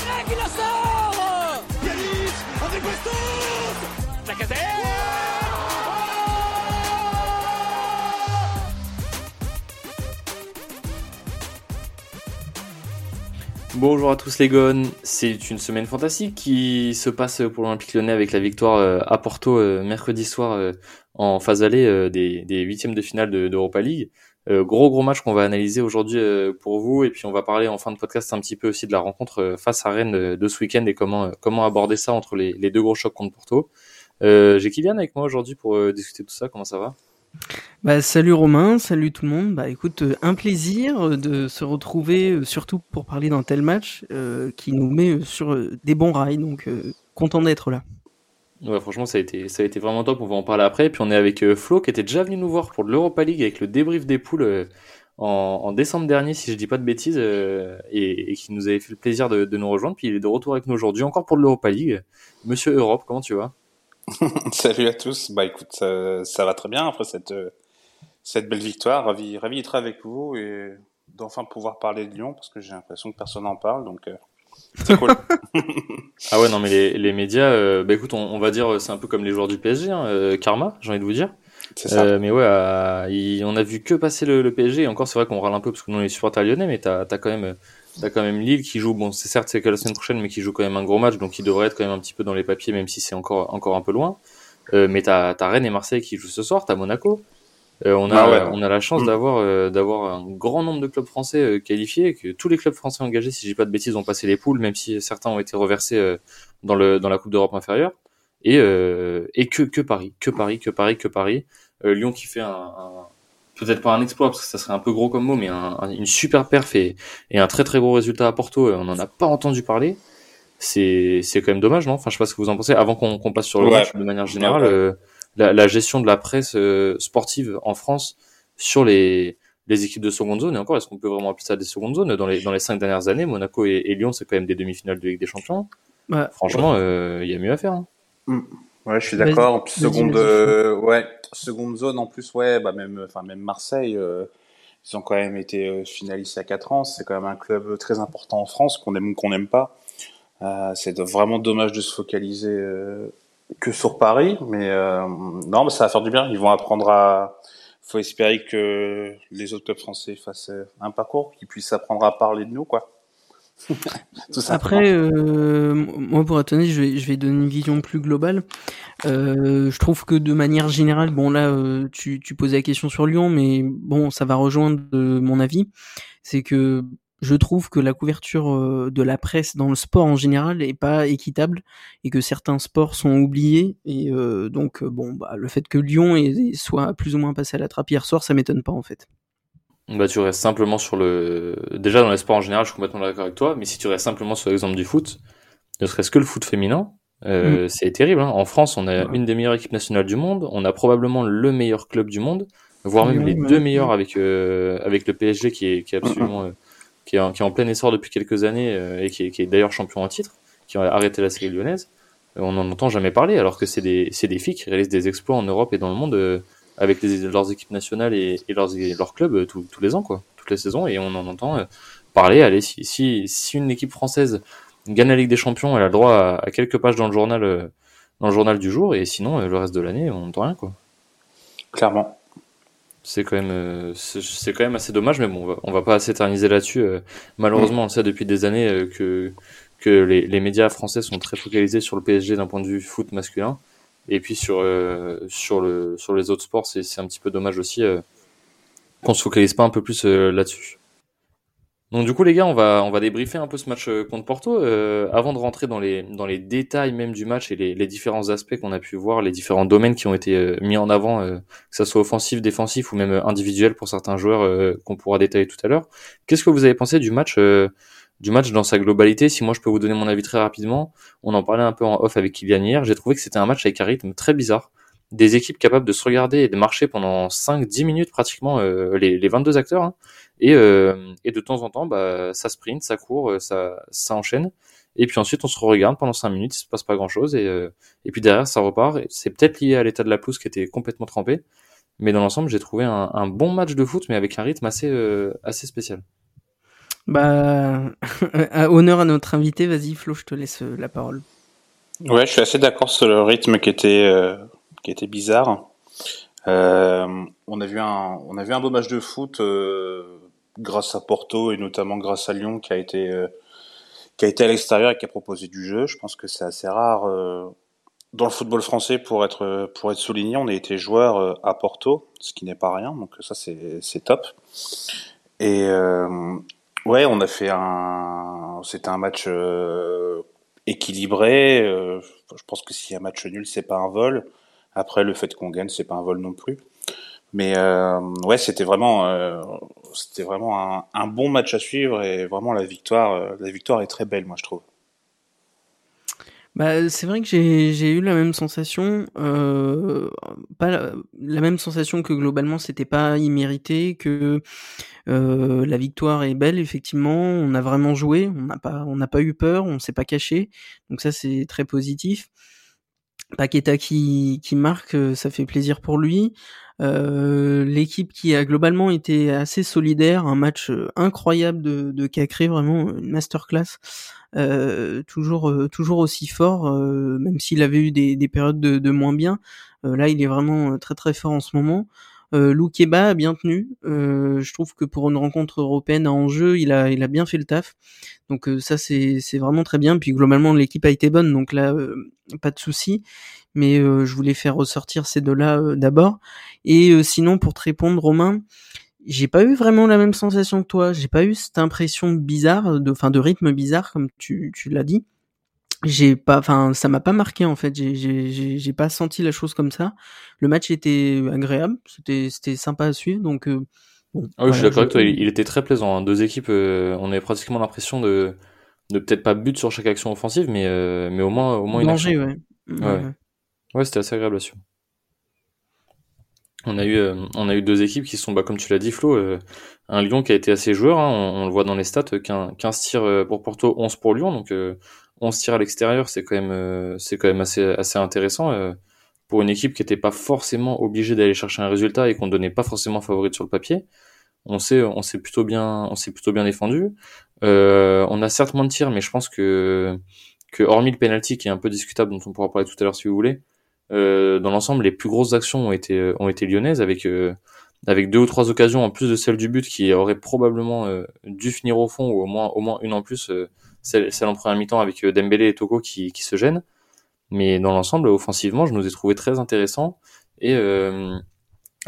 Pelleret qui la sort Yanis, André Costos Lacazette Bonjour à tous les gones, c'est une semaine fantastique qui se passe pour l'Olympique Lyonnais avec la victoire euh, à Porto euh, mercredi soir euh, en phase allée des, des huitièmes de finale d'Europa League. Gros gros match qu'on va analyser aujourd'hui pour vous et puis on va parler en fin de podcast un petit peu aussi de la rencontre face à Rennes de ce week-end et comment comment aborder ça entre les, les deux gros chocs contre Porto. J'ai Kylian avec moi aujourd'hui pour discuter de tout ça, comment ça va? Bah, salut Romain, salut tout le monde. Bah écoute, euh, un plaisir euh, de se retrouver, euh, surtout pour parler d'un tel match qui nous met sur des bons rails. Donc content d'être là. Ouais, franchement, ça a été, ça a été vraiment top. On va en parler après. Puis on est avec Flo qui était déjà venu nous voir pour l'Europa League avec le débrief des poules en, décembre dernier, si je dis pas de bêtises, et, qui nous avait fait le plaisir de, nous rejoindre. Puis il est de retour avec nous aujourd'hui, encore pour l'Europa League. Monsieur Europe, comment tu vas? Salut à tous. Bah écoute, ça, va très bien après cette cette belle victoire. Ravi, ravi d'être avec vous et d'enfin pouvoir parler de Lyon parce que j'ai l'impression que personne n'en parle. Donc euh, c'est cool. ah ouais, non, mais les, les médias, euh, bah écoute, on, on, va dire, c'est un peu comme les joueurs du PSG, hein, euh, Karma, j'ai envie de vous dire. C'est ça. Euh, mais ouais, on a vu que passer le, le PSG. Et encore, c'est vrai qu'on râle un peu parce que nous on est supporters lyonnais, mais t'as as quand même. T'as quand même Lille qui joue, bon, c'est certes c'est que la semaine prochaine, mais qui joue quand même un gros match, donc il devrait être quand même un petit peu dans les papiers, même si c'est encore encore un peu loin. mais t'as as Rennes et Marseille qui jouent ce soir, t'as Monaco, euh, on, a, ah on a la chance mm. d'avoir euh, d'avoir un grand nombre de clubs français euh, qualifiés, que tous les clubs français engagés, si j'ai pas de bêtises, ont passé les poules, même si certains ont été reversés dans le dans la Coupe d'Europe inférieure. Et et que que Paris, que Paris, que Paris, que Paris. Lyon qui fait un, un peut-être pas un exploit parce que ça serait un peu gros comme mot, mais un, une super perf et, et, un très très gros résultat à Porto. On n'en a pas entendu parler. C'est c'est quand même dommage, non? Enfin, je sais pas ce que vous en pensez. Avant qu'on qu'on passe sur le match de manière générale la, la, gestion de la presse euh, sportive en France sur les, les équipes de seconde zone. Et encore, est-ce qu'on peut vraiment appeler ça des secondes zones dans les, dans les cinq dernières années? Monaco et, et Lyon, c'est quand même des demi-finales de Ligue des Champions. Franchement, il euh, y a mieux à faire. Hein. Mm. Ouais, je suis d'accord. Seconde, euh, ouais, seconde zone en plus, ouais, bah même, enfin même Marseille, euh, ils ont quand même été finalistes à 4 ans. C'est quand même un club très important en France qu'on aime ou qu'on n'aime pas. c'est vraiment dommage de se focaliser que sur Paris, mais euh, non, mais ça va faire du bien. Ils vont apprendre à. Faut espérer que les autres clubs français fassent euh, un parcours, qu'ils puissent apprendre à parler de nous, quoi. Après, euh, moi pour être je vais, je vais donner une vision plus globale. Euh, je trouve que de manière générale, bon là, euh, tu, tu posais la question sur Lyon, mais bon, ça va rejoindre mon avis. C'est que je trouve que la couverture euh, de la presse dans le sport en général est pas équitable et que certains sports sont oubliés et euh, donc euh, bon bah le fait que Lyon soit plus ou moins passé à la trappe hier soir ça m'étonne pas en fait. Bah tu restes simplement sur le déjà dans les sports en général je suis complètement d'accord avec toi mais si tu restes simplement sur l'exemple du foot ne serait-ce que le foot féminin mm. c'est terrible hein. en France on a une des meilleures équipes nationales du monde on a probablement le meilleur club du monde voire même les deux meilleurs avec avec le PSG qui est qui est absolument qui est, en, plein essor depuis quelques années euh, et qui est, d'ailleurs champion en titre, qui a arrêté la série lyonnaise, euh, on n'en entend jamais parler, alors que c'est des, des filles qui réalisent des exploits en Europe et dans le monde euh, avec leurs équipes nationales et, leurs, leurs clubs tous les ans, quoi, toutes les saisons, et on en entend parler. Allez, si, si, une équipe française gagne la Ligue des Champions, elle a le droit à, à quelques pages dans le journal, dans le journal du jour, et sinon, le reste de l'année, on n'entend rien, quoi. Clairement c'est quand même euh, c'est quand même assez dommage mais bon on va, va pas s'éterniser là-dessus euh, malheureusement on sait depuis des années euh, que que les, médias français sont très focalisés sur le PSG d'un point de vue foot masculin. Et puis sur sur le sur les autres sports c'est c'est un petit peu dommage aussi qu'on se focalise pas un peu plus là-dessus donc du coup les gars, on va on va débriefer un peu ce match euh, contre Porto euh, avant de rentrer dans les dans les détails même du match et les, les différents aspects qu'on a pu voir, les différents domaines qui ont été euh, mis en avant, que ça soit offensif, défensif ou même individuel pour certains joueurs qu'on pourra détailler tout à l'heure. Qu'est-ce que vous avez pensé du match du match dans sa globalité? Si moi je peux vous donner mon avis très rapidement, on en parlait un peu en off avec Kylian hier. J'ai trouvé que c'était un match avec un rythme très bizarre des équipes capables de se regarder et de marcher pendant 5-10 minutes pratiquement les, les 22 acteurs hein, et, euh, et de temps en temps, bah, ça sprint, ça court, euh, ça, ça enchaîne. Et puis ensuite, on se regarde pendant 5 minutes, il se passe pas grand chose. Et, euh, et puis derrière, ça repart. C'est peut-être lié à l'état de la pelouse qui était complètement trempé. Mais dans l'ensemble, j'ai trouvé un, un, bon match de foot, mais avec un rythme assez, assez spécial. Bah, Honneur à notre invité, vas-y Flo, je te laisse la parole. Ouais, je suis assez d'accord sur le rythme qui était, qui était bizarre. on a vu un, on a vu un beau match de foot grâce à Porto et notamment grâce à Lyon qui a été qui a été à l'extérieur et qui a proposé du jeu. Je pense que c'est assez rare euh, dans le football français pour être pour être souligné. On a été joueur euh, à Porto, ce qui n'est pas rien, donc ça c'est top. Et euh, ouais, on a fait un c'était un match équilibré. je pense que a un match nul, c'est pas un vol. Après, le fait qu'on gagne, c'est pas un vol non plus. Mais euh, ouais, c'était vraiment, euh, c'était vraiment un, bon match à suivre et vraiment la victoire, euh, la victoire est très belle, moi je trouve. Bah, c'est vrai que j'ai eu la même sensation, euh, pas la, la, même sensation que globalement c'était pas immérité, que la victoire est belle effectivement, on a vraiment joué, on n'a pas pas eu peur, on s'est pas caché, donc ça c'est très positif. Paqueta qui, marque, ça fait plaisir pour lui. Euh, l'équipe qui a globalement été assez solidaire, un match euh, incroyable de, de Cacré, vraiment une masterclass, euh, toujours euh, toujours aussi fort, même s'il avait eu des, des périodes de, de moins bien. là, il est vraiment très très fort en ce moment. Euh, Loukeba a bien tenu. Euh, je trouve que pour une rencontre européenne à enjeu, il a, il a bien fait le taf. Donc ça, c'est, vraiment très bien. Puis globalement, l'équipe a été bonne, donc là, pas de souci mais euh, je voulais faire ressortir ces deux-là euh, d'abord. Et euh, sinon, pour te répondre, Romain, j'ai pas eu vraiment la même sensation que toi. J'ai pas eu cette impression bizarre, de, fin, de rythme bizarre, comme tu, tu l'as dit. J'ai pas, enfin, ça m'a pas marqué en fait. J'ai, pas senti la chose comme ça. Le match était agréable, c'était, c'était sympa à suivre, donc. bon, ah oui, je suis d'accord avec toi. Il, était très plaisant. Hein. Deux équipes, on avait pratiquement l'impression de, de peut-être pas but sur chaque action offensive, mais, mais au moins, au moins une action. ouais. ouais. ouais. Ouais, c'était assez agréable à suivre. On a eu, euh, on a eu deux équipes qui sont, bah, comme tu l'as dit, Flo, euh, un Lyon qui a été assez joueur, hein, on, le voit dans les stats, 15, 15 tirs euh, pour Porto, 11 pour Lyon, donc 11 tirs à l'extérieur, c'est quand même, c'est quand même assez, assez intéressant pour une équipe qui n'était pas forcément obligée d'aller chercher un résultat et qu'on ne donnait pas forcément favorite sur le papier. On s'est, on s'est plutôt bien, on s'est plutôt bien défendu. on a certes moins de tirs, mais je pense que, que hormis le penalty qui est un peu discutable, dont on pourra parler tout à l'heure si vous voulez, euh, dans l'ensemble, les plus grosses actions ont été euh, ont été lyonnaises avec euh, avec deux ou trois occasions en plus de celle du but qui aurait probablement dû finir au fond ou au moins au moins une en plus celle, celle en première mi-temps avec Dembélé et Toko qui, qui se gênent. Mais dans l'ensemble offensivement je nous ai trouvé très intéressant. Et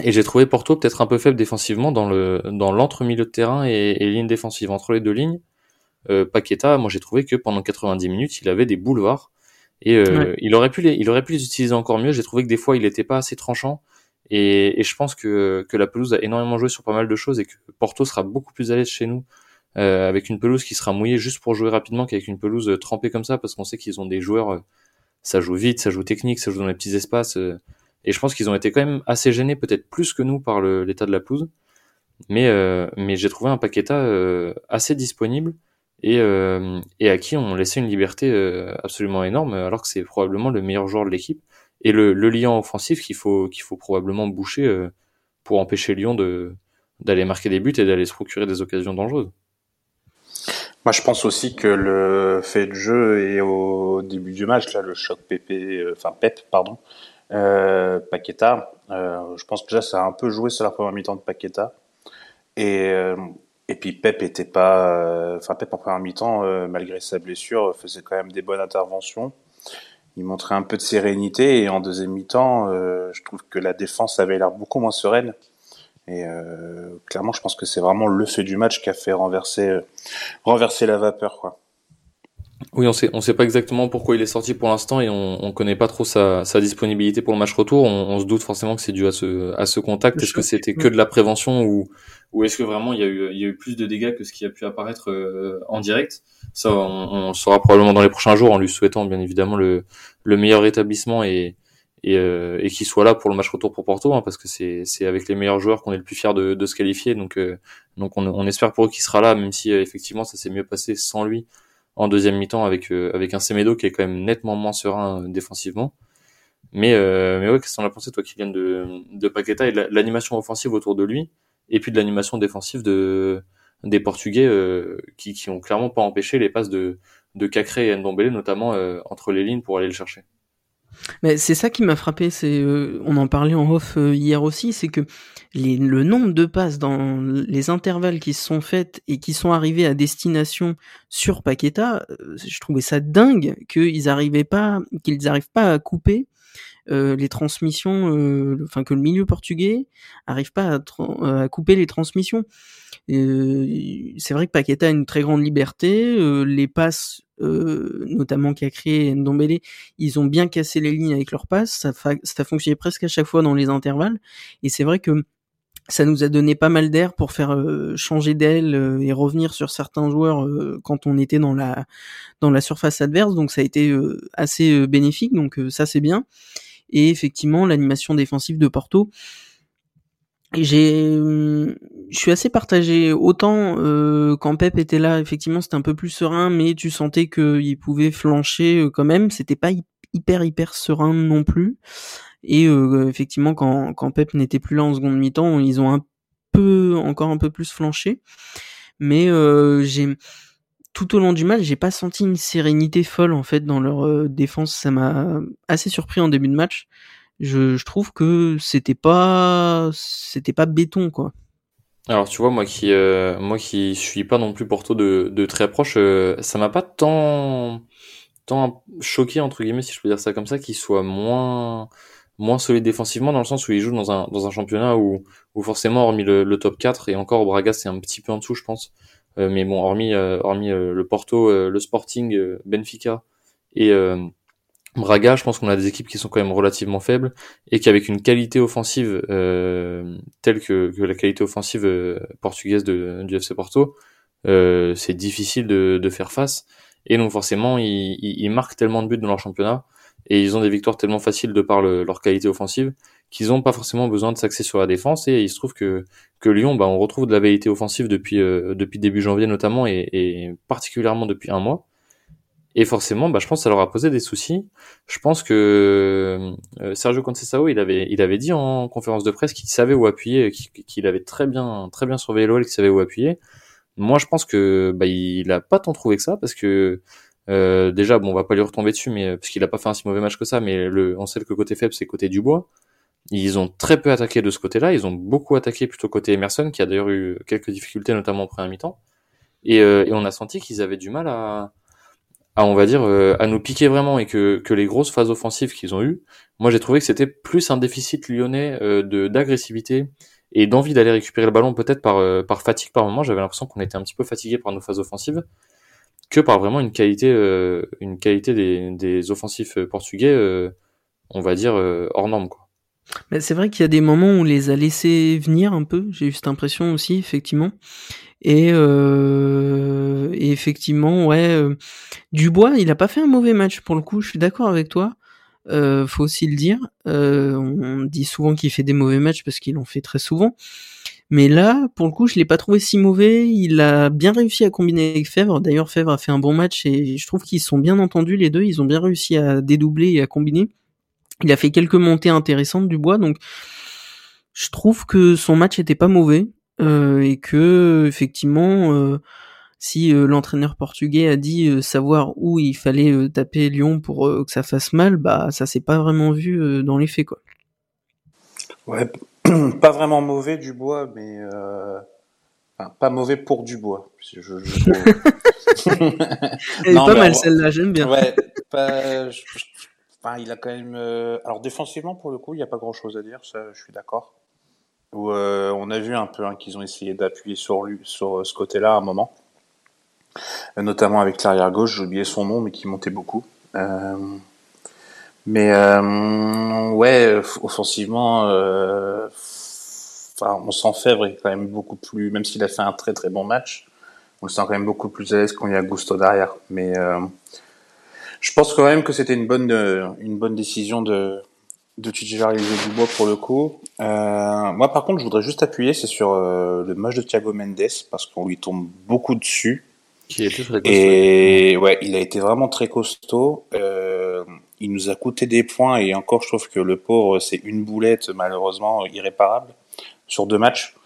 et j'ai trouvé Porto peut-être un peu faible défensivement dans le dans l'entre milieu de terrain et, et ligne défensive. Entre les deux lignes euh, Paqueta moi j'ai trouvé que pendant 90 minutes il avait des boulevards. Et euh, il aurait pu les, il aurait pu les utiliser encore mieux. J'ai trouvé que des fois il n'était pas assez tranchant. Et, et, je pense que, que la pelouse a énormément joué sur pas mal de choses et que Porto sera beaucoup plus à l'aise chez nous euh, avec une pelouse qui sera mouillée juste pour jouer rapidement qu'avec une pelouse euh, trempée comme ça parce qu'on sait qu'ils ont des joueurs, euh, ça joue vite, ça joue technique, ça joue dans les petits espaces. Euh, et je pense qu'ils ont été quand même assez gênés, peut-être plus que nous par l'état de la pelouse. Mais, mais j'ai trouvé un Paqueta assez disponible et, et à qui on laissait une liberté absolument énorme, alors que c'est probablement le meilleur joueur de l'équipe et le, le lien offensif qu'il faut qu'il faut probablement boucher euh, pour empêcher Lyon de d'aller marquer des buts et d'aller se procurer des occasions dangereuses. Moi, je pense aussi que le fait de jeu et au début du match, là, le choc Pépé, enfin Pep, pardon, euh, Paqueta, euh, je pense que là, ça a un peu joué sur la première mi-temps de Paqueta. Et et puis Pep était pas, euh, enfin Pep en première mi-temps, euh, malgré sa blessure, faisait quand même des bonnes interventions. Il montrait un peu de sérénité et en deuxième mi-temps, euh, je trouve que la défense avait l'air beaucoup moins sereine. Et clairement, je pense que c'est vraiment le fait du match qui a fait renverser, renverser la vapeur, quoi. Oui, on sait, on sait pas exactement pourquoi il est sorti pour l'instant et on, on connaît pas trop sa, sa disponibilité pour le match retour. On, se doute forcément que c'est dû à ce, à ce contact. Est-ce que c'était que de la prévention ou, ou est-ce que vraiment il y a eu, il y a eu plus de dégâts que ce qui a pu apparaître euh, en direct? Ça, on, on saura probablement dans les prochains jours en lui souhaitant bien évidemment le, le meilleur rétablissement et, et, euh, et qu'il soit là pour le match retour pour Porto, hein, parce que c'est, avec les meilleurs joueurs qu'on est le plus fier de, de se qualifier. Donc, euh, donc on, on espère pour eux qu'il sera là, même si effectivement ça s'est mieux passé sans lui en deuxième mi-temps avec euh, avec un Semedo qui est quand même nettement moins serein euh, défensivement. Mais euh, mais ouais, qu'est-ce qu'on a pensé toi qui viens de de Paqueta et l'animation offensive autour de lui et puis de l'animation défensive de des Portugais qui, qui ont clairement pas empêché les passes de, de Cacré et Ndombele, notamment entre les lignes pour aller le chercher? C'est ça qui m'a frappé, c'est on en parlait en off hier aussi, c'est que le nombre de passes dans les intervalles qui se sont faites et qui sont arrivées à destination sur Paqueta, je trouvais ça dingue qu'ils arrivaient pas, qu'ils arrivent pas à couper euh, les transmissions, euh, enfin que le milieu portugais arrive pas à, couper les transmissions. c'est vrai que Paqueta a une très grande liberté, euh, les passes, notamment Cacré et Ndombele, ils ont bien cassé les lignes avec leurs passes, ça, ça fonctionnait presque à chaque fois dans les intervalles, et c'est vrai que ça nous a donné pas mal d'air pour faire changer d'aile et revenir sur certains joueurs quand on était dans la dans la surface adverse. Donc ça a été assez bénéfique. Donc ça c'est bien. Et effectivement l'animation défensive de Porto. J'ai, je suis assez partagé. Autant euh, quand Pep était là, effectivement, c'était un peu plus serein, mais tu sentais qu'il pouvait flancher euh, quand même. C'était pas hyper hyper serein non plus. Et euh, effectivement, quand, quand Pep n'était plus là en seconde mi-temps, ils ont un peu encore un peu plus flanché. Mais euh, j'ai tout au long du match, j'ai pas senti une sérénité folle en fait dans leur euh, défense. Ça m'a assez surpris en début de match. Je, je trouve que c'était pas c'était pas béton quoi. Alors tu vois moi qui euh, moi qui suis pas non plus Porto de, de très proche, euh, ça m'a pas tant tant choqué entre guillemets si je peux dire ça comme ça qu'il soit moins moins solide défensivement dans le sens où il joue dans un dans un championnat où où forcément hormis le, le top 4 et encore Braga c'est un petit peu en dessous je pense euh, mais bon, hormis, euh, hormis euh, le Porto, le Sporting, Benfica et Braga, je pense qu'on a des équipes qui sont quand même relativement faibles et qu'avec une qualité offensive telle que, la qualité offensive portugaise de, du FC Porto, c'est difficile de, faire face. Et donc forcément, ils, marquent tellement de buts dans leur championnat et ils ont des victoires tellement faciles de par leur qualité offensive qu'ils n'ont pas forcément besoin de s'axer sur la défense. Et il se trouve que, Lyon, bah, on retrouve de la vérité offensive depuis, euh, début janvier notamment, et, particulièrement depuis un mois. Et forcément, bah, je pense que ça leur a posé des soucis. Je pense que euh, Sergio Conceição, il avait, il avait dit en conférence de presse qu'il savait où appuyer, qu'il avait très bien, très bien surveillé l'OL, qu'il savait où appuyer. Moi, je pense que bah, il a pas tant trouvé que ça, parce que euh, déjà, bon, on va pas lui retomber dessus, mais parce qu'il a pas fait un si mauvais match que ça, mais le, on sait que côté faible, c'est côté du bois. Ils ont très peu attaqué de ce côté-là. Ils ont beaucoup attaqué plutôt côté Emerson, qui a d'ailleurs eu quelques difficultés, notamment en première mi-temps. Et, euh, et, on a senti qu'ils avaient du mal à, à on va dire, euh, à nous piquer vraiment et que, que les grosses phases offensives qu'ils ont eues, moi j'ai trouvé que c'était plus un déficit lyonnais euh, de d'agressivité et d'envie d'aller récupérer le ballon, peut-être par, euh, par fatigue par moment. J'avais l'impression qu'on était un petit peu fatigué par nos phases offensives que par vraiment une qualité, une qualité des, des offensifs portugais, on va dire, hors norme. Quoi c'est vrai qu'il y a des moments où on les a laissés venir un peu, j'ai eu cette impression aussi, effectivement. Et, euh, effectivement, ouais, euh, Dubois, il a pas fait un mauvais match pour le coup, je suis d'accord avec toi. Euh, faut aussi le dire. On dit souvent qu'il fait des mauvais matchs parce qu'il en fait très souvent. Mais là, pour le coup, je l'ai pas trouvé si mauvais. Il a bien réussi à combiner avec Fèvre. D'ailleurs, Fèvre a fait un bon match et je trouve qu'ils sont bien entendus les deux. Ils ont bien réussi à dédoubler et à combiner. Il a fait quelques montées intéressantes du bois, donc je trouve que son match était pas mauvais euh, et que effectivement, euh, si euh, l'entraîneur portugais a dit savoir où il fallait taper Lyon pour que ça fasse mal, bah ça s'est pas vraiment vu dans les faits quoi. Ouais, pas vraiment mauvais du bois, mais pas mauvais pour du bois. Je, Elle est pas mal celle-là, j'aime bien. Ouais, pas, Enfin, il a quand même. Euh, alors défensivement, pour le coup, il n'y a pas grand-chose à dire. Ça, je suis d'accord. Euh, on a vu un peu hein, qu'ils ont essayé d'appuyer sur lui, sur euh, ce côté-là à un moment, notamment avec l'arrière gauche. J'ai oublié son nom, mais qui montait beaucoup. mais ouais, offensivement, on s'en fait vrai, quand même beaucoup plus. Même s'il a fait un très très bon match, on le sent quand même beaucoup plus à l'aise quand il y a Gusto derrière. Mais je pense quand même que c'était une bonne, euh, une bonne décision de, de titulariser Dubois pour le coup. Euh, moi, par contre, je voudrais juste appuyer, c'est sur euh, le match de Thiago Mendes parce qu'on lui tombe beaucoup dessus. Qui très costaud. Et ouais, il a été vraiment très costaud. Euh, il nous a coûté des points et encore, je trouve que le pauvre, c'est une boulette malheureusement irréparable sur deux matchs.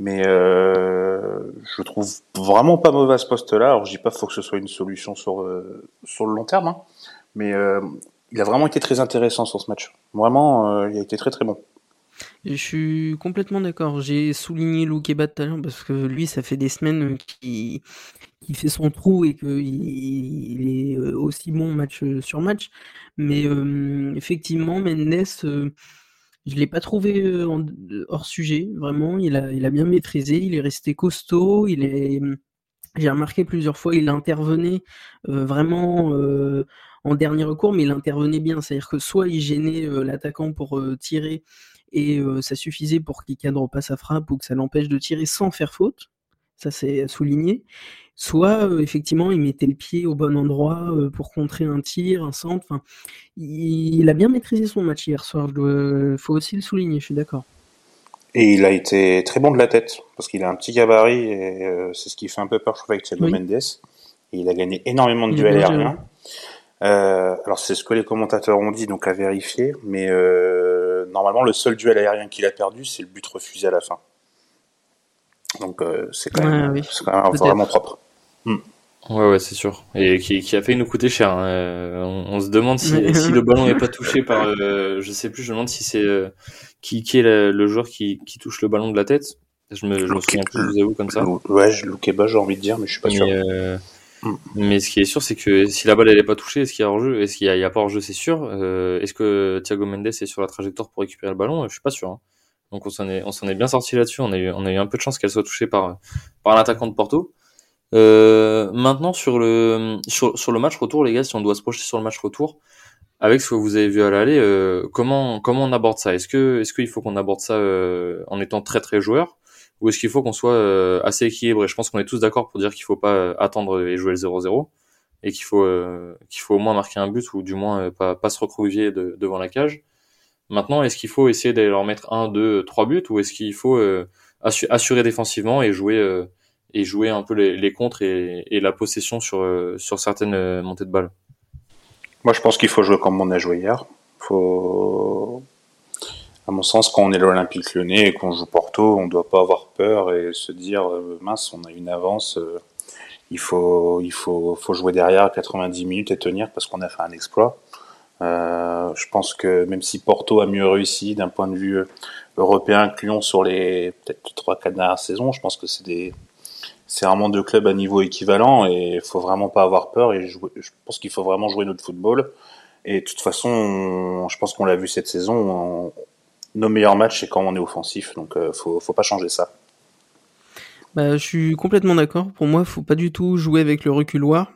Mais je trouve vraiment pas mauvais ce poste-là. Alors je dis pas qu'il faut que ce soit une solution sur, sur le long terme, hein. mais il a vraiment été très intéressant sur ce match. Vraiment, il a été très très bon. Je suis complètement d'accord. J'ai souligné Loukeba tout parce que lui, ça fait des semaines qu'il fait son trou et qu'il il est euh, aussi bon match euh, sur match. Mais euh, effectivement, Mendes, je l'ai pas trouvé hors sujet, vraiment. Il a, bien maîtrisé, il est resté costaud, il est. J'ai remarqué plusieurs fois, il intervenait vraiment en dernier recours, mais il intervenait bien. C'est-à-dire que soit il gênait l'attaquant pour tirer et ça suffisait pour qu'il cadre pas sa frappe ou que ça l'empêche de tirer sans faire faute. Ça c'est souligné. Soit effectivement il mettait le pied au bon endroit pour contrer un tir, un centre. Enfin, il, a bien maîtrisé son match hier soir. Il faut aussi le souligner. Je suis d'accord. Et il a été très bon de la tête parce qu'il a un petit gabarit et c'est ce qui fait un peu peur je trouve avec Thiago Mendes. Et il a gagné énormément de duels aériens. Euh, alors c'est ce que les commentateurs ont dit, donc à vérifier, mais euh, normalement le seul duel aérien qu'il a perdu, c'est le but refusé à la fin. Donc euh, c'est quand, même, vraiment propre. Hmm. Ouais, ouais, c'est sûr. Et qui, a fait nous coûter cher. Hein. On, se demande si, le ballon n'est pas touché par, je sais plus, je me demande si c'est qui, qui est le, joueur qui, touche le ballon de la tête. Je me, je me souviens plus, je vous avoue, comme ça. Ouais, je bas j'ai envie de dire, mais je suis pas sûr. Mm. Mais ce qui est sûr, c'est que si la balle elle est pas touchée, est-ce qu'il y a hors-jeu? Est-ce qu'il y, a pas hors-jeu? C'est sûr. Euh, est-ce que Thiago Mendes est sur la trajectoire pour récupérer le ballon? Je suis pas sûr. Hein. Donc on s'en est, on s'en est bien sorti là-dessus. On a eu, on a eu un peu de chance qu'elle soit touchée par, par l'attaquant de Porto. Euh, maintenant sur le, sur, sur, le match retour, les gars, si on doit se projeter sur le match retour, avec ce que vous avez vu à l'aller, euh, comment, comment on aborde ça? Est-ce que, est-ce qu'il faut qu'on aborde ça euh, en étant très très joueur? Ou est-ce qu'il faut qu'on soit euh, assez équilibré? Je pense qu'on est tous d'accord pour dire qu'il faut pas euh, attendre et jouer le 0-0 et qu'il faut qu'il faut au moins marquer un but ou du moins pas, pas se recrouviller devant la cage. Maintenant, est-ce qu'il faut essayer d'aller leur mettre un, deux, trois buts? Ou est-ce qu'il faut assurer défensivement et jouer et jouer un peu les, les contres et, la possession sur sur certaines montées de balles Moi, je pense qu'il faut jouer comme on a joué hier. Faut à mon sens, quand on est l'Olympique Lyonnais et qu'on joue Porto, on ne doit pas avoir peur et se dire euh, mince, on a une avance, euh, il faut, il faut, faut jouer derrière 90 minutes et tenir parce qu'on a fait un exploit. Euh, je pense que même si Porto a mieux réussi d'un point de vue européen que Lyon sur les peut-être trois quatre dernières saisons, je pense que c'est des c'est vraiment deux clubs à niveau équivalent et il faut vraiment pas avoir peur et je pense qu'il faut vraiment jouer notre football. Et de toute façon, je pense qu'on l'a vu cette saison, nos meilleurs matchs, c'est quand on est offensif, donc euh, faut, faut pas changer ça. Bah, je suis complètement d'accord. Pour moi, faut pas du tout jouer avec le reculoir.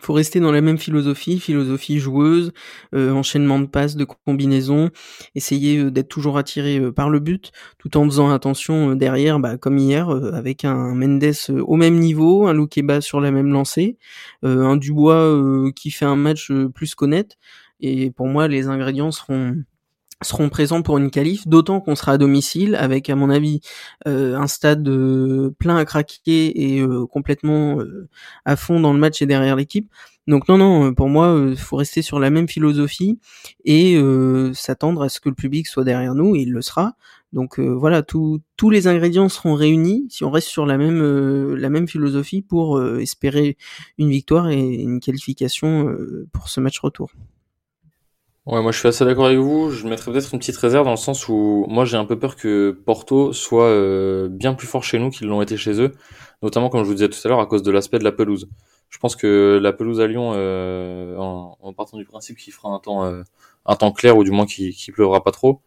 Faut rester dans la même philosophie, philosophie joueuse, euh, enchaînement de passes, de combinaisons, essayer euh, d'être toujours attiré par le but, tout en faisant attention derrière, bah, comme hier, avec un Mendes au même niveau, un Loukeba sur la même lancée, un Dubois qui fait un match plus qu'honnête. Et pour moi, les ingrédients seront seront présents pour une qualif, d'autant qu'on sera à domicile avec, à mon avis, euh, un stade euh, plein à craquer et euh, complètement à fond dans le match et derrière l'équipe. Donc non, non, pour moi, il faut rester sur la même philosophie et s'attendre à ce que le public soit derrière nous, et il le sera. Donc voilà, tous les ingrédients seront réunis si on reste sur la même, la même philosophie pour espérer une victoire et une qualification pour ce match retour. Ouais, moi je suis assez d'accord avec vous. Je mettrais peut-être une petite réserve dans le sens où moi j'ai un peu peur que Porto soit euh, bien plus fort chez nous qu'ils l'ont été chez eux, notamment comme je vous disais tout à l'heure à cause de l'aspect de la pelouse. Je pense que la pelouse à Lyon, euh, en, partant du principe qu'il fera un temps, euh, un temps clair ou du moins qu'il qui pleuvra pas trop,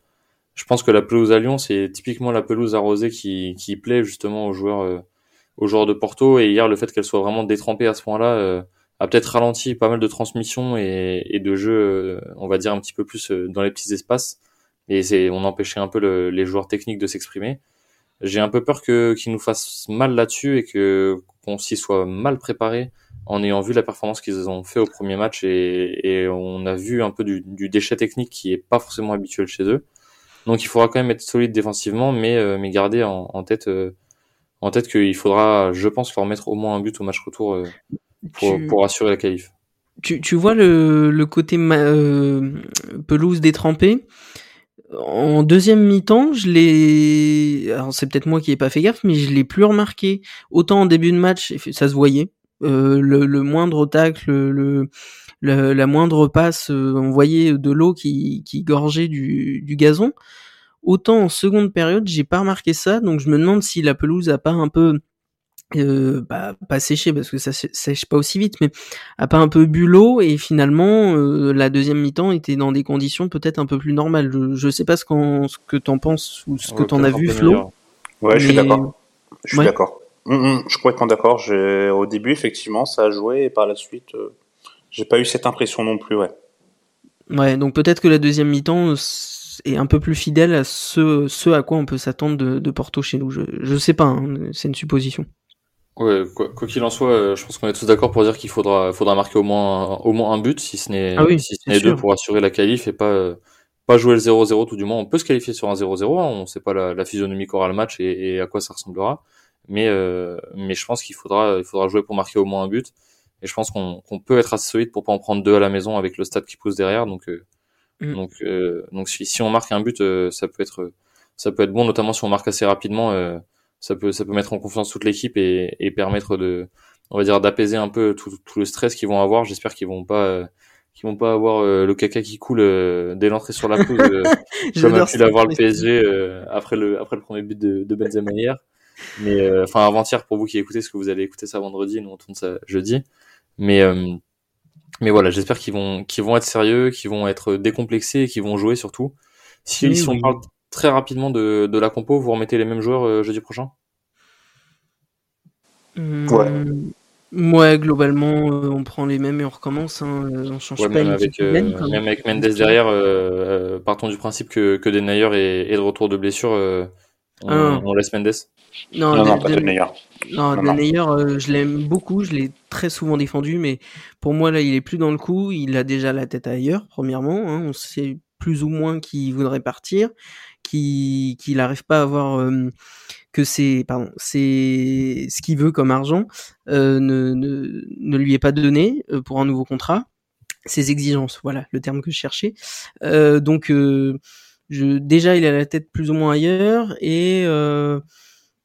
je pense que la pelouse à Lyon c'est typiquement la pelouse arrosée qui, qui plaît justement aux joueurs, aux joueurs de Porto. Et hier le fait qu'elle soit vraiment détrempée à ce point-là a peut-être ralenti pas mal de transmissions et, de jeux, euh, on va dire un petit peu plus euh, dans les petits espaces. Et c'est, on empêchait un peu les joueurs techniques de s'exprimer. J'ai un peu peur qu'ils nous fassent mal là-dessus et que qu'on s'y soit mal préparé en ayant vu la performance qu'ils ont fait au premier match et, on a vu un peu du, déchet technique qui est pas forcément habituel chez eux. Donc il faudra quand même être solide défensivement, mais euh, garder en, tête en tête qu'il faudra, je pense, leur mettre au moins un but au match retour pour, assurer la qualif. Tu, tu vois le, le côté euh, pelouse détrempée En deuxième mi-temps, je l'ai. Alors c'est peut-être moi qui ai pas fait gaffe, mais je l'ai plus remarqué. Autant en début de match, ça se voyait. Euh, le, le, moindre tacle, le, le, la moindre passe, euh, on voyait de l'eau qui, qui gorgeait du, du gazon. Autant en seconde période, j'ai pas remarqué ça, donc je me demande si la pelouse a pas un peu euh, bah, pas séché parce que ça sèche pas aussi vite, mais a pas un peu bu l'eau et finalement euh, la deuxième mi-temps était dans des conditions peut-être un peu plus normales. Je, je sais pas ce, qu ce que t'en penses ou ce que t'en as vu, Flo. Ouais, je suis d'accord. Je suis d'accord. Mm, mm, je suis complètement d'accord. Au début, effectivement, ça a joué et par la suite, euh, j'ai pas eu cette impression non plus, ouais. Ouais, donc peut-être que la deuxième mi-temps est un peu plus fidèle à ce, ce à quoi on peut s'attendre de, de, Porto chez nous. Je, je sais pas, hein, c'est une supposition. Ouais, quoi qu'il en soit, euh, je pense qu'on est tous d'accord pour dire qu'il faudra, faudra marquer au moins, au moins un but, si ce n'est ah si ce deux, pour assurer la qualif et pas, pas jouer le 0-0 tout du moins. On peut se qualifier sur un 0-0, hein, on sait pas la, la physionomie qu'aura le match et, et, à quoi ça ressemblera. Mais, euh, mais je pense qu'il faudra, il faudra jouer pour marquer au moins un but. Et je pense qu'on qu'on peut être assez solide pour pas en prendre deux à la maison avec le stade qui pousse derrière. Donc, euh, mm. donc, euh, donc si, si on marque un but, ça peut être, ça peut être bon, notamment si on marque assez rapidement ça peut ça peut mettre en confiance toute l'équipe et, et permettre de on va dire d'apaiser un peu tout, tout le stress qu'ils vont avoir. J'espère qu'ils vont pas euh, qu'ils vont pas avoir euh, le caca qui coule euh, dès l'entrée sur la pelouse comme a pu l'avoir le PSG après le après le premier but de, de Benzema hier. Mais enfin avant-hier pour vous qui écoutez ce que vous allez écouter ça vendredi nous on tourne ça jeudi. Mais mais voilà j'espère qu'ils vont qu'ils vont être sérieux qu'ils vont être décomplexés qu'ils vont jouer surtout. S'ils sont très rapidement de, de la compo, vous remettez les mêmes joueurs euh, jeudi prochain? Mmh, Ouais. Ouais, globalement, euh, on prend les mêmes et on recommence. Hein, euh, on change pas même avec, même. avec Mendes derrière, partons du principe que, que Denayer est, est de retour de blessure, on, ah. on, laisse Mendes Non, non, non pas Denayer. Non, Denayer, je l'aime beaucoup, je l'ai très souvent défendu, mais pour moi, là, il est plus dans le coup. Il a déjà la tête ailleurs, premièrement. Hein, on sait plus ou moins qu'il voudrait partir qu'il n'arrive pas à avoir que c'est pardon c'est ce qu'il veut comme argent euh, ne, lui est pas donné euh, pour un nouveau contrat. Ses exigences voilà le terme que je cherchais. Euh, donc déjà il a la tête plus ou moins ailleurs et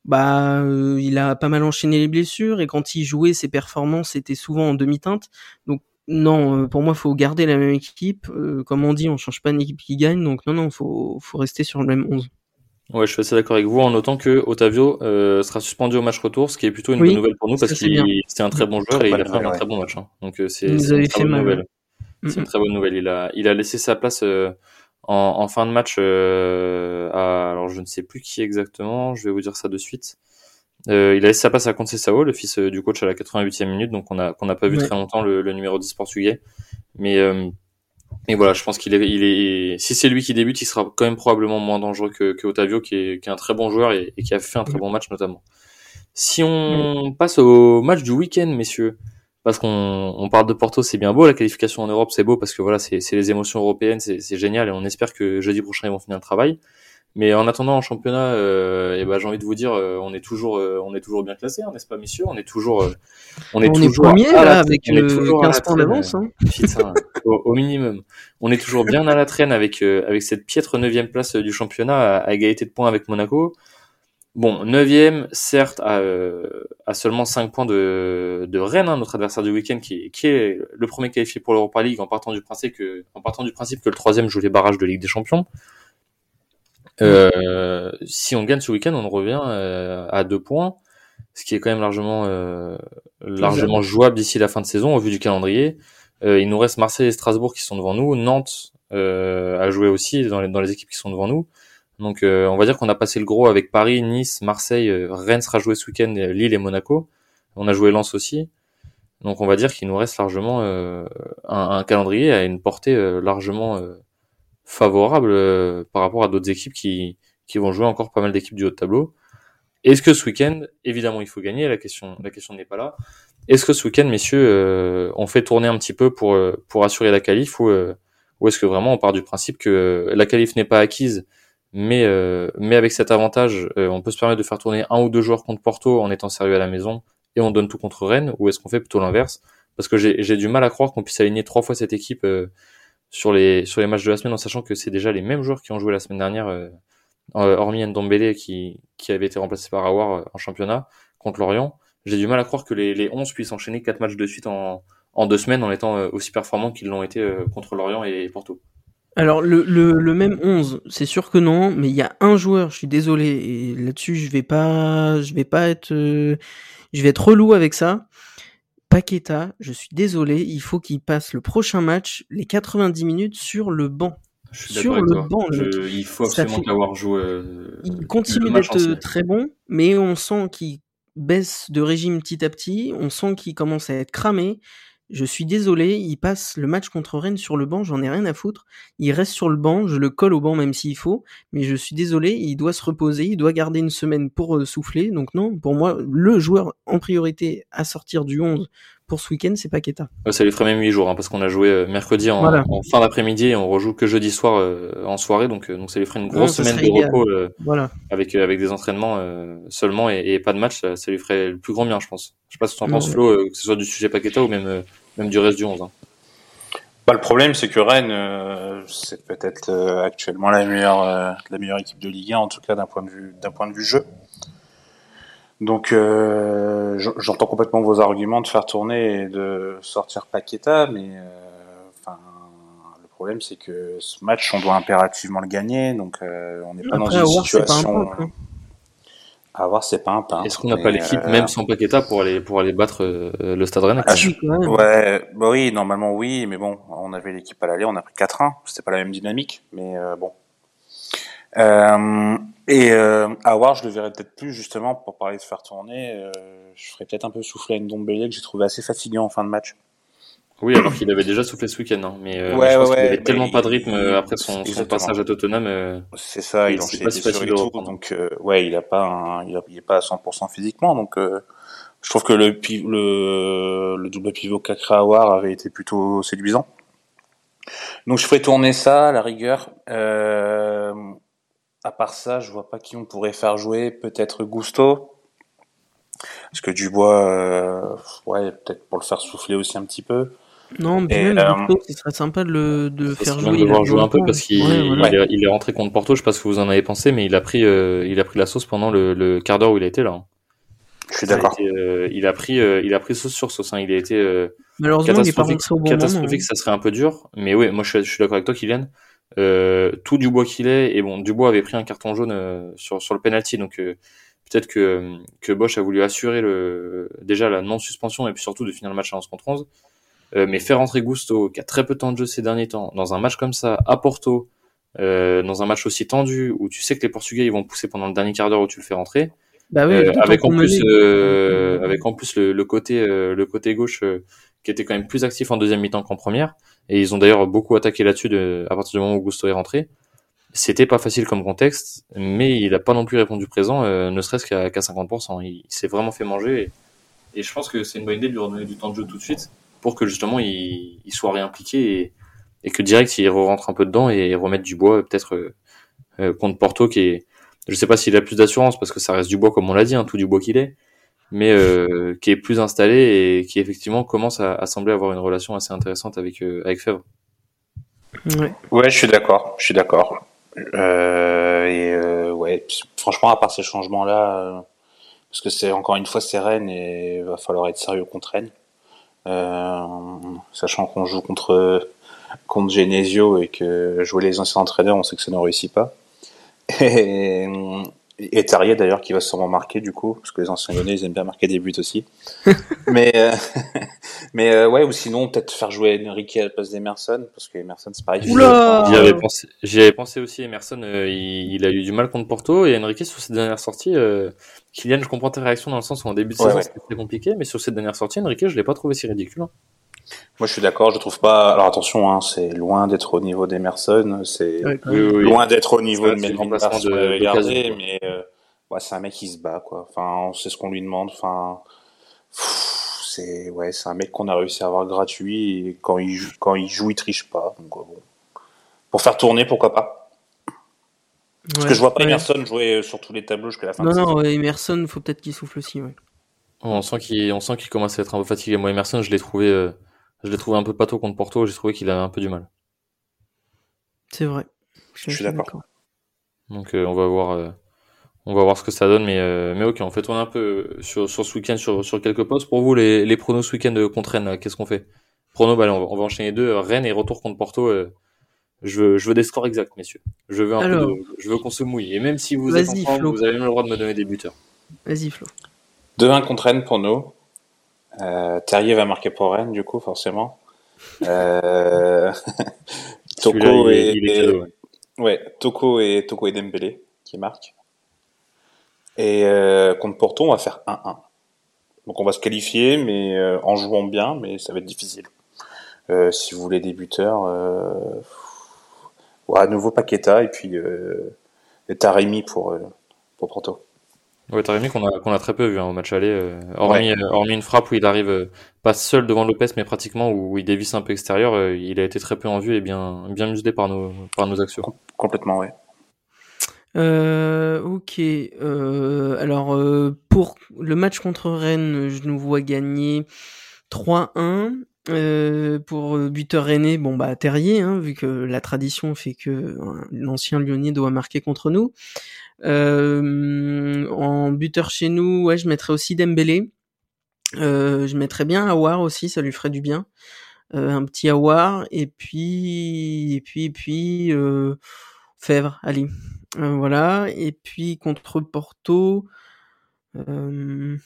bah il a pas mal enchaîné les blessures et quand il jouait ses performances étaient souvent en demi-teinte non, euh, pour moi, il faut garder la même équipe. Euh, comme on dit, on change pas une équipe qui gagne, donc non, non, faut, faut rester sur le même 11. Ouais, je suis assez d'accord avec vous, en notant que Otavio euh, sera suspendu au match retour, ce qui est plutôt une bonne nouvelle pour nous, parce qu'il c'était un très bon joueur et il a fait un très bon match. Hein. Donc c'est une très bonne nouvelle. C'est une très bonne nouvelle. Il a, il a laissé sa place en, en, fin de match à, alors je ne sais plus qui exactement, je vais vous dire ça de suite. Euh, il a laissé sa place à Conceição, le fils euh, du coach à la 88e minute, donc on a qu'on n'a pas vu très longtemps le, le, numéro 10 portugais. Mais euh, mais voilà, je pense qu'il est, il est, si c'est lui qui débute, il sera quand même probablement moins dangereux que, que Otavio, qui est, qui est un très bon joueur et, qui a fait un très bon match notamment. Si on passe au match du week-end, messieurs, parce qu'on on parle de Porto, c'est bien beau, la qualification en Europe, c'est beau parce que voilà, c'est les émotions européennes, c'est génial et on espère que jeudi prochain ils vont finir le travail. Mais en attendant en championnat, euh, et ben j'ai envie de vous dire, euh, on est toujours, euh, on est toujours bien classé, hein, n'est-ce pas, messieurs? On est toujours, euh, on est on toujours est premier là avec 15 points d'avance. Hein. au, au, minimum, on est toujours bien à la traîne avec avec cette piètre neuvième place du championnat à, égalité de points avec Monaco. Bon, neuvième, certes, à, à, seulement 5 points de, de Rennes, hein, notre adversaire du week-end, qui, qui est le premier qualifié pour l'Europa League en partant du principe que, en partant du principe que le troisième joue les barrages de Ligue des Champions. Euh, si on gagne ce week-end, on revient euh, à deux points, ce qui est quand même largement euh, largement jouable d'ici la fin de saison au vu du calendrier. il nous reste Marseille et Strasbourg qui sont devant nous, Nantes a joué aussi dans les, dans les équipes qui sont devant nous. Donc on va dire qu'on a passé le gros avec Paris, Nice, Marseille, Rennes sera joué ce week-end, Lille et Monaco. On a joué Lens aussi. Donc on va dire qu'il nous reste largement un, un, calendrier à une portée largement favorable euh, par rapport à d'autres équipes qui, qui vont jouer encore pas mal d'équipes du haut tableau. Est-ce que ce week-end, évidemment, il faut gagner, la question, la question n'est pas là. Est-ce que ce week-end, messieurs, euh, on fait tourner un petit peu pour, euh, pour assurer la qualif ou, ou est-ce que vraiment on part du principe que la qualif n'est pas acquise, mais, mais avec cet avantage, on peut se permettre de faire tourner un ou deux joueurs contre Porto en étant sérieux à la maison et on donne tout contre Rennes ou est-ce qu'on fait plutôt l'inverse? Parce que j'ai du mal à croire qu'on puisse aligner trois fois cette équipe sur les sur les matchs de la semaine en sachant que c'est déjà les mêmes joueurs qui ont joué la semaine dernière euh, hormis Ndombele qui qui avait été remplacé par Awar en championnat contre Lorient j'ai du mal à croire que les, les 11 puissent enchaîner quatre matchs de suite en, en deux semaines en étant aussi performants qu'ils l'ont été contre Lorient et Porto. Alors le, le, le, même 11, c'est sûr que non, mais il y a un joueur, je suis désolé, et là-dessus je vais pas je vais pas être je vais être relou avec ça. Paqueta, je suis désolé, il faut qu'il passe le prochain match, les 90 minutes sur le banc. sur le banc. il faut absolument l'avoir joué. Euh, il continue d'être très bon, mais on sent qu'il baisse de régime petit à petit, on sent qu'il commence à être cramé. Je suis désolé, il passe le match contre Rennes sur le banc, j'en ai rien à foutre. Il reste sur le banc, je le colle au banc même s'il faut, mais je suis désolé, il doit se reposer, il doit garder une semaine pour euh, souffler. Donc non, pour moi, le joueur en priorité à sortir du 11 pour ce week-end, c'est Paqueta. ça lui ferait même 8 jours, hein, parce qu'on a joué euh, mercredi en, fin d'après-midi et on rejoue que jeudi soir euh, en soirée, donc, donc ça lui ferait une grosse semaine de repos voilà. avec, avec des entraînements seulement et, pas de match, ça, lui ferait le plus grand bien, je pense. Je sais pas ce que tu en penses, Flo, que ce soit du sujet Paqueta ou même même du reste du 11. Hein. Bah, le problème, c'est que Rennes, euh, c'est peut-être euh, actuellement la meilleure, euh, la meilleure équipe de Ligue 1, en tout cas d'un point de vue, d'un point de vue jeu. Donc, j'entends complètement vos arguments de faire tourner et de sortir Paqueta, mais enfin, le problème, c'est que ce match, on doit impérativement le gagner, donc on n'est pas dans une situation. À voir, c'est pas un pain. Est-ce qu'on n'a pas l'équipe euh, même sans Paqueta pour aller pour aller battre euh, le Stade Rennais? Ah, Ouais, bah oui, normalement oui, mais bon, on avait l'équipe à l'aller, on a pris 4-1, c'était pas la même dynamique, mais euh, bon. Et à voir, je le verrai peut-être plus justement pour parler de faire tourner. je ferais peut-être un peu souffler une Dombele que j'ai trouvé assez fatigant en fin de match. Oui, alors qu'il avait déjà soufflé ce week-end, hein. mais, euh, ouais, je pense qu'il avait tellement pas de rythme euh, après son, passage à Tottenham. Euh, c'est ça, il enchaîne sur les tours, donc euh, ouais, il a pas, il, est pas à 100% physiquement, donc je trouve que le, le, le double pivot Kakra avait été plutôt séduisant. Donc je ferais tourner ça à la rigueur. À part ça, je vois pas qui on pourrait faire jouer. Peut-être Gusto. Parce que Dubois, ouais, peut-être pour le faire souffler aussi un petit peu. Non, mais même euh, ce serait sympa de, le, de faire jouer. De voir jouer un peu parce qu'il il, est rentré contre Porto. Je sais pas ce que vous en avez pensé, mais il a pris, euh, il a pris la sauce pendant le, le quart d'heure où il a été là. Je suis d'accord. Euh, il a pris, euh, il a pris sauce sur sauce. Hein. Il a été euh, Malheureusement, catastrophique. Il est pas catastrophique, ça serait un peu dur. Mais oui, moi je suis, je suis d'accord avec toi, Kylian. Tout Dubois qu'il est, et bon, Dubois avait pris un carton jaune sur sur le penalty, donc peut-être que que Bosch a voulu assurer le déjà la non suspension et puis surtout de finir le match à 11 contre 11. Euh, mais faire rentrer Gusto, qui a très peu de temps de jeu ces derniers temps, dans un match comme ça, à Porto, euh, dans un match aussi tendu, où tu sais que les Portugais ils vont pousser pendant le dernier quart d'heure où tu le fais rentrer, bah oui, euh, avec, en plus, euh, avec en plus le, le côté le côté gauche qui était quand même plus actif en deuxième mi-temps qu'en première, et ils ont d'ailleurs beaucoup attaqué là-dessus à partir du moment où Gusto est rentré. C'était pas facile comme contexte, mais il a pas non plus répondu présent, ne serait-ce qu'à 50%. Il, s'est vraiment fait manger, et, et je pense que c'est une bonne idée de lui redonner du temps de jeu tout de suite pour que justement il, il soit réimpliqué et, et, que direct il rentre un peu dedans et remettre du bois peut-être euh, euh, contre Porto qui est je sais pas s'il a plus d'assurance parce que ça reste du bois comme on l'a dit hein, tout du bois qu'il est mais euh, qui est plus installé et qui effectivement commence à, à sembler avoir une relation assez intéressante avec avec Fèvre. Ouais. ouais, je suis d'accord, je suis d'accord. Euh, et ouais, franchement, à part ces changements-là, parce que c'est encore une fois Rennes et il va falloir être sérieux contre Rennes. Euh, sachant qu'on joue contre contre Genesio et que jouer les anciens entraîneurs, on sait que ça ne réussit pas. Et, et d'ailleurs qui va sûrement marquer du coup, parce que les anciens lyonnais ils aiment bien marquer des buts aussi. mais euh, mais euh, ouais, ou sinon peut-être faire jouer Enrique à la place d'Emerson, parce que Emerson c'est pareil. J'y avais pensé, j'y avais pensé aussi. Emerson, euh, il, a eu du mal contre Porto et Enrique sur ses dernières sorties. Kylian, je comprends ta réaction dans le sens où en début de saison c'était très compliqué, mais sur cette dernière sortie, Enrique, je l'ai pas trouvé si ridicule. Hein. Moi, je suis d'accord. Je trouve pas. Alors attention, hein, c'est loin d'être au niveau d'Emerson. C'est loin d'être au niveau de Melvin de, de mais euh, ouais, c'est un mec qui se bat, quoi. Enfin, c'est ce qu'on lui demande. Enfin, c'est ouais, c'est un mec qu'on a réussi à avoir gratuit. Et quand il quand il joue, il triche pas. Donc bon, pour faire tourner, pourquoi pas. Parce que je vois pas Emerson jouer sur tous les tableaux jusqu'à la fin. Non, de non, Emerson, faut peut-être qu'il souffle aussi, ouais. On sent qu'il, on sent qu'il commence à être un peu fatigué. Moi, Emerson, je l'ai trouvé, euh, je l'ai trouvé un peu pato contre Porto, j'ai trouvé qu'il avait un peu du mal. C'est vrai. Je, suis d'accord. Donc on va voir on va voir ce que ça donne, mais, mais ok, on fait tourner un peu sur, sur ce week-end sur, sur quelques postes. Pour vous, les, les pronos ce week-end contre Rennes, qu'est-ce qu'on fait? Pronos, bah, on, va, on va enchaîner deux. Rennes et retour contre Porto. je, veux, je veux des scores exacts, messieurs. Je veux, un peu je veux qu'on se mouille. Et même si vous êtes ensemble, vous avez même le droit de me donner des buteurs. Vas-y, Flo. 2-1 contre Rennes pour nous. Euh, Terrier va marquer pour Rennes, du coup, forcément. Euh... Toko et, ouais. Toko et Toko et Dembélé qui marquent. Et euh, contre Porto, on va faire 1-1. Donc on va se qualifier, mais euh, en jouant bien, mais ça va être difficile. Euh, si vous voulez des buteurs, euh, ouais, à nouveau Paqueta et puis euh, Taremi pour pour Porto. Ouais, Taremi qu'on a, qu'on a très peu vu hein, au match aller, euh, hormis, euh, hormis une frappe où il arrive euh, pas seul devant Lopez, mais pratiquement où il dévisse un peu extérieur, il a été très peu en vue et bien, bien muselé par nos, par nos actions. Complètement, ouais. Euh, ok. Euh, alors, pour le match contre Rennes, je nous vois gagner 3-1. Euh, pour buteur René, bon bah Terrier, hein, vu que la tradition fait que l'ancien Lyonnais doit marquer contre nous. Euh, en buteur chez nous, ouais, je mettrais aussi Dembélé. Euh, je mettrais bien Awar aussi, ça lui ferait du bien. Euh, un petit Awar et puis et puis et puis euh, Fèvre, allez, euh, voilà. Et puis contre Porto, je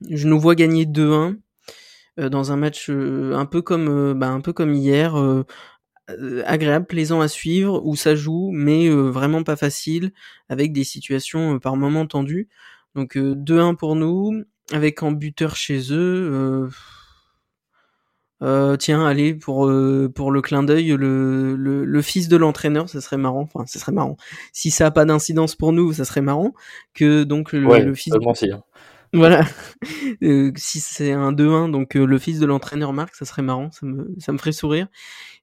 nous vois gagner 2-1 dans un match un peu comme bah, un peu comme hier euh, agréable, plaisant à suivre, où ça joue, mais euh, vraiment pas facile, avec des situations euh, par moments tendues. Donc 2-1 pour nous, avec en buteur chez eux. tiens, allez pour pour le clin d'œil, le, le, fils de l'entraîneur, ça serait marrant. Enfin, ça serait marrant. Si ça a pas d'incidence pour nous, ça serait marrant que donc le, fils. De... Hein. Voilà. si c'est un 2-1, donc le fils de l'entraîneur marque, ça serait marrant, ça me ça me ferait sourire.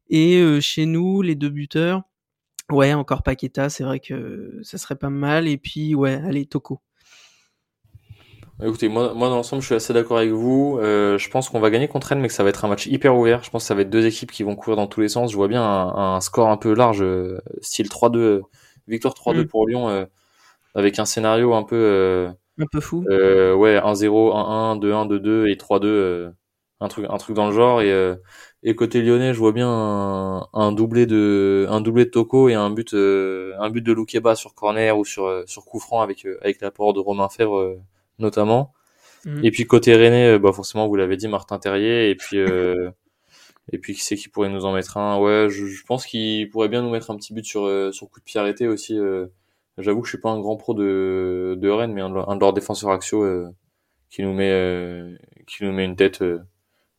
Et euh, chez nous, les deux buteurs, ouais, encore Paqueta, c'est vrai que ça serait pas mal. Et puis, ouais, allez, Toko. Écoutez, moi, moi dans l'ensemble, je suis assez d'accord avec vous. Euh, je pense qu'on va gagner contre Rennes, mais que ça va être un match hyper ouvert. Je pense que ça va être deux équipes qui vont courir dans tous les sens. Je vois bien un, score un peu large, euh, style 3-2, victoire 3-2 mm. pour Lyon, avec un scénario un peu... un peu fou. ouais, 1-0, 1-1, 2-1, 2-2 et 3-2. un truc, un truc dans le genre. Et et côté lyonnais, je vois bien un, doublé de un doublé de Toko et un but euh, un but de Loukeba sur corner ou sur euh, sur coup franc avec euh, avec l'apport de Romain Fèvre notamment. Mhm. Et puis côté René, bah forcément vous l'avez dit Martin Terrier et puis et puis qui c'est qui pourrait nous en mettre un? Ouais, je, pense qu'il pourrait bien nous mettre un petit but sur sur coup de pied arrêté aussi. J'avoue que je suis pas un grand pro de de Rennes, mais un, un de leurs défenseurs axiaux qui nous met qui nous met une tête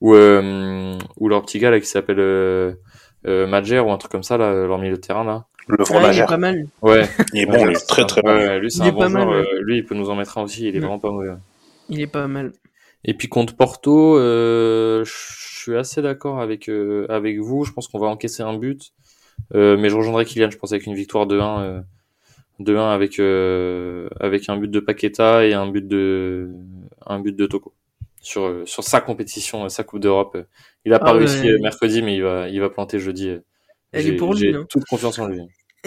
ou euh, ou leur petit gars là qui s'appelle euh, euh, Madger ou un truc comme ça là, leur milieu de terrain là. Le vrai Il est pas mal. Ouais. Il est bon, il est très très bon. lui c'est un bon joueur. lui il peut nous en mettre un aussi. Il est vraiment pas mauvais. Il est pas mal. Et puis contre Porto, euh, je suis assez d'accord avec avec vous. Je pense qu'on va encaisser un but, euh, mais je rejoindrai Kylian. Je pense avec une victoire de 1 de 1 avec avec un but de Paqueta et un but de un but de Toko sur, euh, sur sa compétition, euh, sa Coupe d'Europe. Il a pas ah réussi euh, mercredi, mais il va, il va planter jeudi. Elle est pour lui. J'ai hein. toute confiance en lui.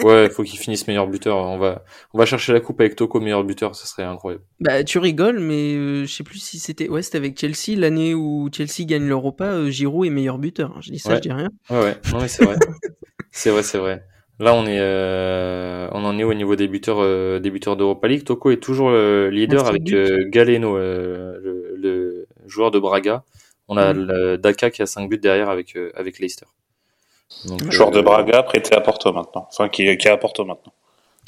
Ouais, faut qu'il finisse meilleur buteur. On va, on va chercher la coupe avec Toko meilleur buteur, ça serait incroyable. Bah, tu rigoles, mais je sais plus si c'était, ouais, c'était avec Chelsea l'année où Chelsea gagne l'Europa. Giroud est meilleur buteur. Je dis ça, je dis rien. Ouais, ouais. Non mais c'est vrai. c'est vrai, c'est vrai. Là, on est, on en est au niveau des buteurs, des buteurs d'Europa League. Toko est toujours leader avec Galeno, le, le, joueur de Braga. On a mm. le Daka qui a 5 buts derrière avec, euh, avec Leicester. Donc, joueur de euh, Braga prêté à Porto maintenant. Enfin, qui, qui est à Porto maintenant.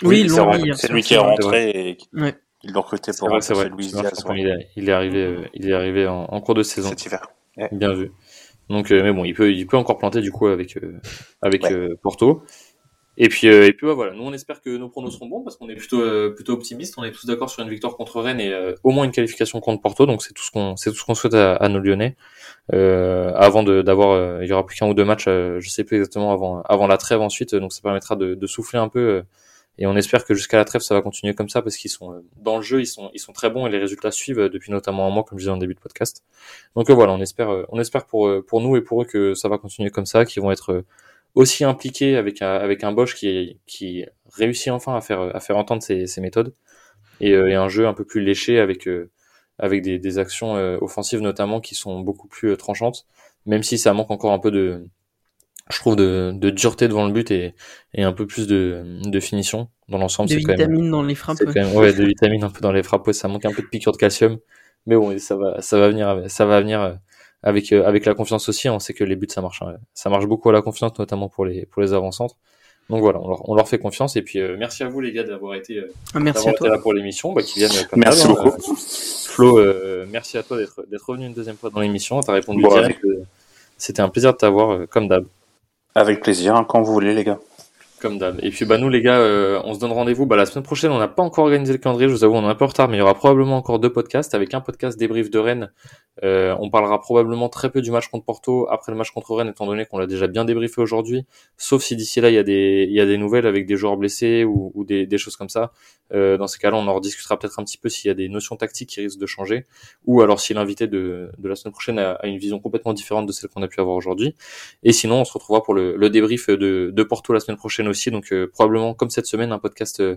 Oui, c'est lui qui est rentré et ouais. il l'a recruté pour Luis Diaz. Il, est, il est arrivé, euh, il est arrivé en, en cours de saison. Cet hiver. Bien vu. Donc, mais bon, il peut, il peut encore planter du coup avec, avec Porto. Et puis, euh, et puis voilà, nous on espère que nos pronos seront bons parce qu'on est plutôt euh, plutôt optimiste. On est tous d'accord sur une victoire contre Rennes et euh, au moins une qualification contre Porto. Donc c'est tout ce qu'on c'est tout ce qu'on souhaite à, nos Lyonnais. avant de d'avoir, il y aura plus qu'un ou deux matchs, je sais plus exactement avant avant la trêve ensuite. Donc ça permettra de, de souffler un peu. et on espère que jusqu'à la trêve ça va continuer comme ça parce qu'ils sont dans le jeu, ils sont ils sont très bons et les résultats suivent depuis notamment un mois comme je disais en début de podcast. Donc voilà, on espère on espère pour pour nous et pour eux que ça va continuer comme ça, qu'ils vont être aussi impliqué avec un, avec un Bosch qui, qui réussit enfin à faire, à faire entendre ses, ses méthodes et, et, un jeu un peu plus léché avec, avec des, des actions offensives notamment qui sont beaucoup plus tranchantes, même si ça manque encore un peu de, je trouve, de, de dureté devant le but et, et un peu plus de, de finition dans l'ensemble. De vitamines dans les frappes. Quand même, ouais, de vitamines un peu dans les frappes. ça manque un peu de piqûre de calcium. Mais bon, ça va, ça va venir, ça va venir euh, avec, euh, avec la confiance aussi. On sait que les buts, ça marche, hein. ça marche beaucoup à la confiance, notamment pour les, pour les avant-centres. Donc voilà, on leur, on leur, fait confiance. Et puis, euh, merci à vous, les gars, d'avoir été, ah, merci été là pour l'émission. Bah, qui viennent, merci hein. beaucoup. Flo, merci à toi d'être, d'être revenu une deuxième fois dans l'émission. T'as répondu bon, direct. C'était un plaisir de t'avoir, comme d'hab. Avec plaisir, hein, quand vous voulez, les gars. Comme d'hab. Et puis bah nous les gars, euh, on se donne rendez-vous bah, la semaine prochaine. On n'a pas encore organisé le calendrier, je vous avoue, on est un peu en retard, mais il y aura probablement encore deux podcasts avec un podcast débrief de Rennes. Euh, on parlera probablement très peu du match contre Porto après le match contre Rennes, étant donné qu'on l'a déjà bien débriefé aujourd'hui. Sauf si d'ici là il y a des il y a des nouvelles avec des joueurs blessés ou, ou des, des choses comme ça. Euh, dans ces cas-là, on en rediscutera peut-être un petit peu s'il y a des notions tactiques qui risquent de changer, ou alors si l'invité de, de la semaine prochaine a, a, une vision complètement différente de celle qu'on a pu avoir aujourd'hui. Et sinon, on se retrouvera pour le, le débrief de, de Porto la semaine prochaine aussi. Donc euh, probablement comme cette semaine un podcast euh,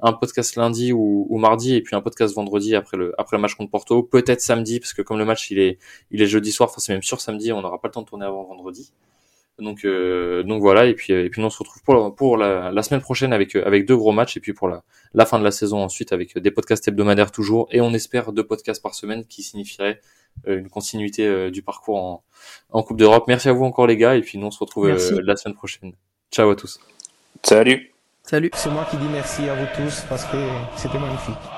un podcast lundi ou, ou, mardi et puis un podcast vendredi après le après le match contre Porto peut-être samedi parce que comme le match il est il est jeudi soir enfin c'est même sûr samedi on n'aura pas le temps de tourner avant vendredi donc euh, donc voilà et puis et puis nous on se retrouve pour pour la, la, semaine prochaine avec avec deux gros matchs et puis pour la la fin de la saison ensuite avec des podcasts hebdomadaires toujours et on espère deux podcasts par semaine qui signifierait une continuité du parcours en, en Coupe d'Europe. Merci à vous encore les gars et puis nous on se retrouve la semaine prochaine. Ciao à tous. Salut. Salut. C'est moi qui dis merci à vous tous parce que c'était magnifique.